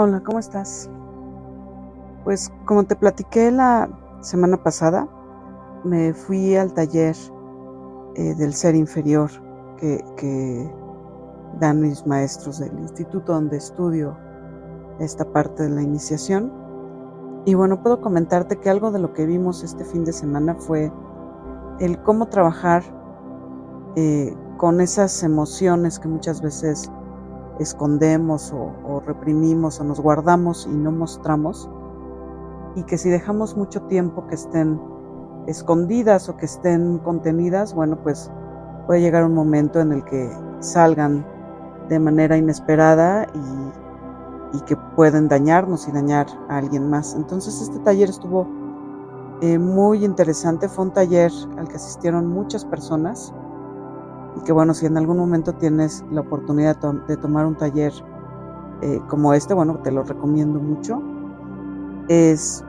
Hola, ¿cómo estás? Pues como te platiqué la semana pasada, me fui al taller eh, del ser inferior que, dan mis maestros del instituto donde estudio esta parte de la iniciación. Y bueno, puedo comentarte que algo de lo que vimos este fin de semana fue el cómo trabajar eh, con esas emociones que muchas veces escondemos o, reprimimos o nos guardamos y no mostramos, y que si dejamos mucho tiempo que estén escondidas o que estén contenidas, bueno, pues puede llegar un momento en el que salgan de manera inesperada y, que pueden dañarnos y dañar a alguien más. Entonces este taller estuvo eh, muy interesante, fue un taller al que asistieron muchas personas que bueno, si en algún momento tienes la oportunidad de tomar un taller eh, como este, bueno, te lo recomiendo mucho. Es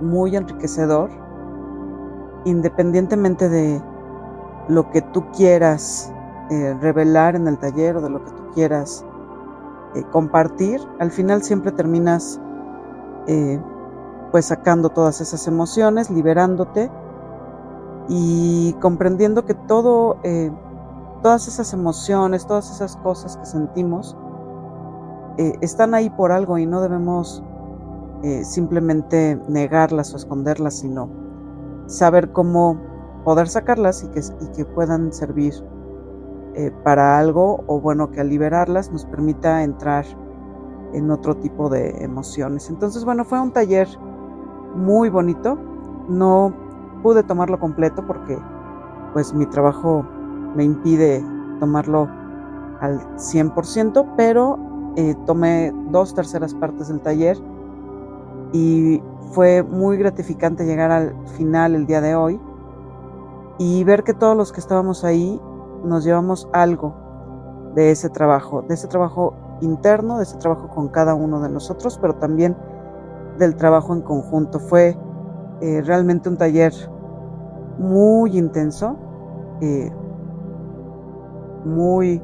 muy enriquecedor, independientemente de lo que tú quieras eh, revelar en el taller o de lo que tú quieras eh, compartir, al final siempre terminas pues sacando todas esas emociones, liberándote y comprendiendo que todo, eh, todas esas emociones, todas esas cosas que sentimos, eh, están ahí por algo y no debemos eh, simplemente negarlas o esconderlas, sino saber cómo poder sacarlas y que, y que puedan servir para algo o bueno, que al liberarlas nos permita entrar en otro tipo de emociones. Entonces, bueno, fue un taller muy bonito. No pude tomarlo completo porque pues mi trabajo me impide tomarlo al 100%, pero eh, tomé dos terceras partes del taller y fue muy gratificante llegar al final el día de hoy y ver que todos los que estábamos ahí nos llevamos algo de ese trabajo, de ese trabajo interno, de ese trabajo con cada uno de nosotros, pero también del trabajo en conjunto. Fue eh, realmente un taller muy intenso, eh, muy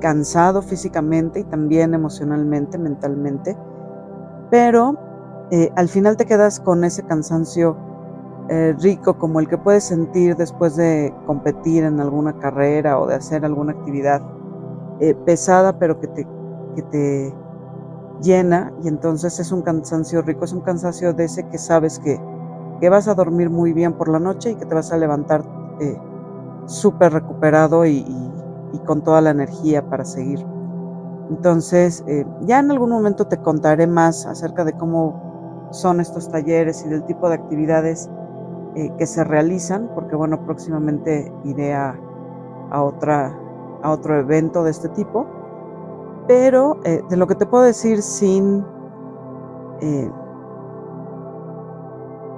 cansado físicamente y también emocionalmente, mentalmente, pero eh, al final te quedas con ese cansancio rico como el que puedes sentir después de competir en alguna carrera o de hacer alguna actividad pesada, pero que te, que te llena y entonces es un cansancio rico, es un cansancio de ese que sabes que que vas a dormir muy bien por la noche y que te vas a levantar eh, súper recuperado y, con toda la energía para seguir. Entonces, eh, ya en algún momento te contaré más acerca de cómo son estos talleres y del tipo de actividades eh, que se realizan, porque bueno, próximamente iré a, otra, a otro evento de este tipo. Pero de lo que te puedo decir sin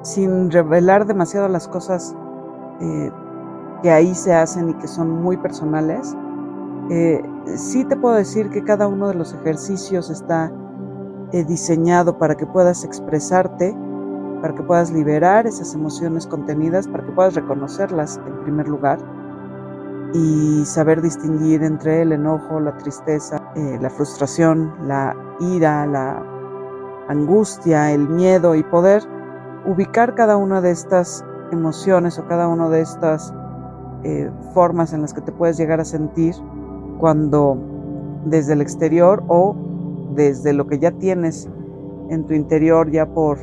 sin revelar demasiado las cosas eh, que ahí se hacen y que son muy personales, eh, sí te puedo decir que cada uno de los ejercicios está eh, diseñado para que puedas expresarte, para que puedas liberar esas emociones contenidas, para que puedas reconocerlas en primer lugar y saber distinguir entre el enojo, la tristeza, la frustración, la ira, la angustia, el miedo y poder ubicar cada una de estas emociones o cada una de estas eh, formas en las que te puedes llegar a sentir cuando desde el exterior o desde lo que ya tienes en tu interior ya por,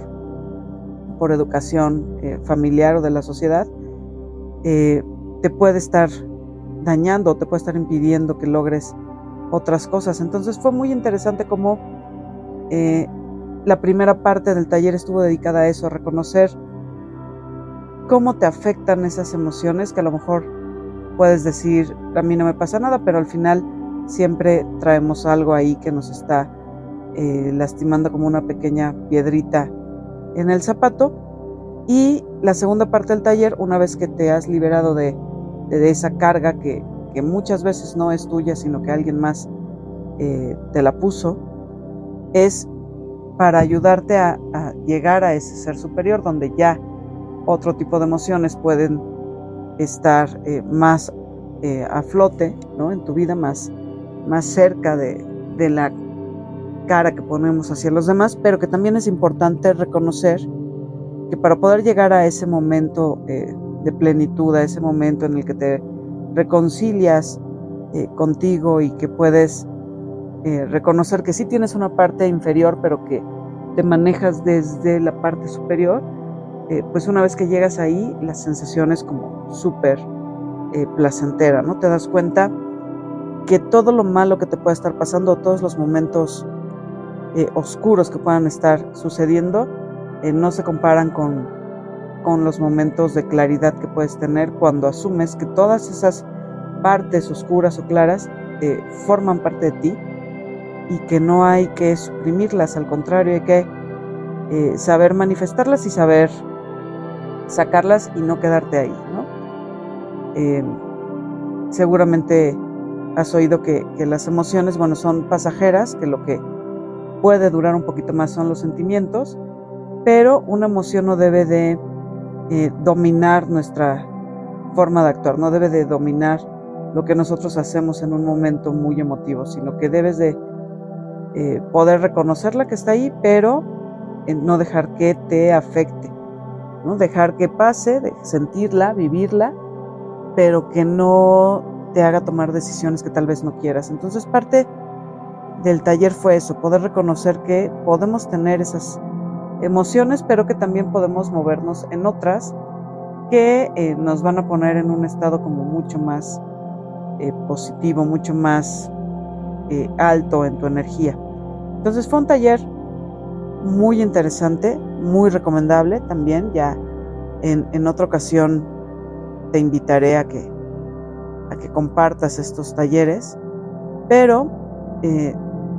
por educación eh, familiar o de la sociedad, eh, te puede estar dañando o te puede estar impidiendo que logres otras cosas. Entonces fue muy interesante cómo la primera parte del taller estuvo dedicada a eso, a reconocer cómo te afectan esas emociones que a lo mejor puedes decir, a mí no me pasa nada, pero al final siempre traemos algo ahí que nos está eh, lastimando como una pequeña piedrita en el zapato. Y la segunda parte del taller, una vez que te has liberado de, esa carga que, muchas veces no es tuya, sino que alguien más eh, te la puso, es para ayudarte a, llegar a ese ser superior donde ya otro tipo de emociones pueden estar eh, más eh, a flote ¿no? en tu vida, más, más cerca de, la cara que ponemos hacia los demás, pero que también es importante reconocer que para poder llegar a ese momento eh, de plenitud, a ese momento en el que te reconcilias contigo y que puedes eh, reconocer que sí tienes una parte inferior, pero que te manejas desde la parte superior, pues una vez que llegas ahí, la sensación es como súper placentera, ¿no? Te das cuenta que todo lo malo que te puede estar pasando, todos los momentos oscuros que puedan estar sucediendo, no se comparan con, con los momentos de claridad que puedes tener cuando asumes que todas esas partes oscuras o claras eh, forman parte de ti y que no hay que suprimirlas, al contrario, hay que eh, saber manifestarlas y saber sacarlas y no quedarte ahí. ¿no? Eh, seguramente has oído que, que, las emociones, bueno, son pasajeras, que lo que puede durar un poquito más son los sentimientos, pero una emoción no debe de eh, dominar nuestra forma de actuar, no debe de dominar lo que nosotros hacemos en un momento muy emotivo, sino que debes de eh, poder reconocerla que está ahí, pero eh, no dejar que te afecte, ¿no? dejar que pase, de sentirla, vivirla, pero que no te haga tomar decisiones que tal vez no quieras. Entonces parte del taller fue eso, poder reconocer que podemos tener esas emociones, pero que también podemos movernos en otras que eh, nos van a poner en un estado como mucho más eh, positivo, mucho más eh, alto en tu energía. Entonces fue un taller muy interesante, muy recomendable también. Ya en, en otra ocasión te invitaré a que, a que compartas estos talleres, pero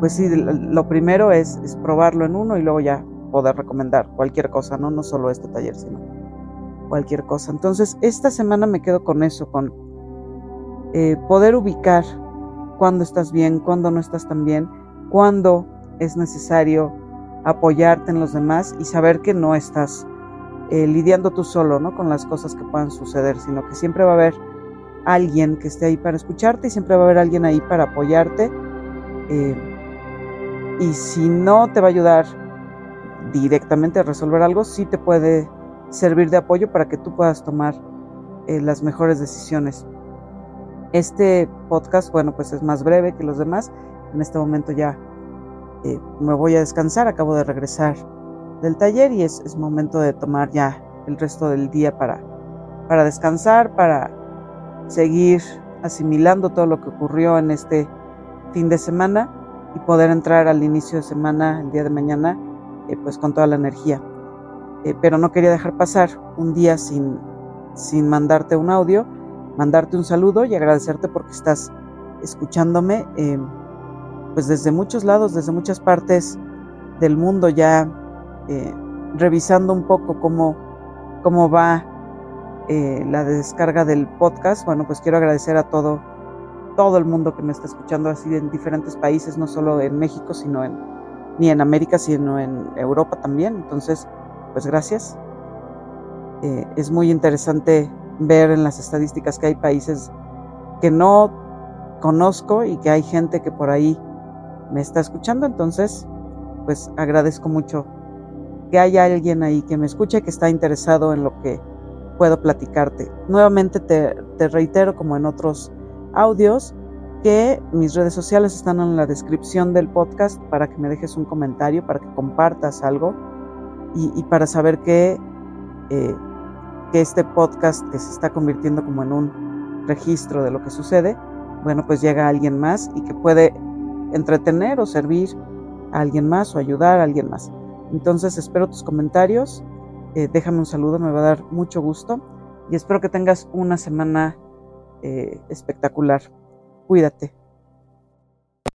pues sí, lo primero es, es probarlo en uno y luego ya poder recomendar cualquier cosa, ¿no? No solo este taller, sino cualquier cosa. Entonces, esta semana me quedo con eso, con eh, poder ubicar cuándo estás bien, cuándo no estás tan bien, cuándo es necesario apoyarte en los demás y saber que no estás eh, lidiando tú solo, ¿no? Con las cosas que puedan suceder, sino que siempre va a haber alguien que esté ahí para escucharte y siempre va a haber alguien ahí para apoyarte. Eh, y si no te va a ayudar directamente a resolver algo, sí te puede servir de apoyo para que tú puedas tomar eh, las mejores decisiones. Este podcast, bueno, pues es más breve que los demás. En este momento ya eh, me voy a descansar, acabo de regresar del taller y es, momento de tomar ya el resto del día para, para descansar, para seguir asimilando todo lo que ocurrió en este fin de semana y poder entrar al inicio de semana, el día de mañana, eh, pues con toda la energía. Eh, pero no quería dejar pasar un día sin, sin mandarte un audio, mandarte un saludo y agradecerte porque estás escuchándome eh, pues desde muchos lados, desde muchas partes del mundo ya revisando un poco cómo, cómo va la descarga del podcast. Bueno, pues quiero agradecer a todo, todo el mundo que me está escuchando así en diferentes países, no solo en México, sino en, ni en América, sino en Europa también. Entonces, pues gracias. Eh, es muy interesante ver en las estadísticas que hay países que no conozco y que hay gente que por ahí me está escuchando. Entonces, pues agradezco mucho que haya alguien ahí que me escuche, que está interesado en lo que puedo platicarte. Nuevamente te, te reitero, como en otros audios, que mis redes sociales están en la descripción del podcast para que me dejes un comentario, para que compartas algo y, para saber que, eh, que este podcast que se está convirtiendo como en un registro de lo que sucede, bueno, pues llega alguien más y que puede entretener o servir a alguien más o ayudar a alguien más. Entonces espero tus comentarios, eh, déjame un saludo, me va a dar mucho gusto y espero que tengas una semana eh, espectacular. Cuídate.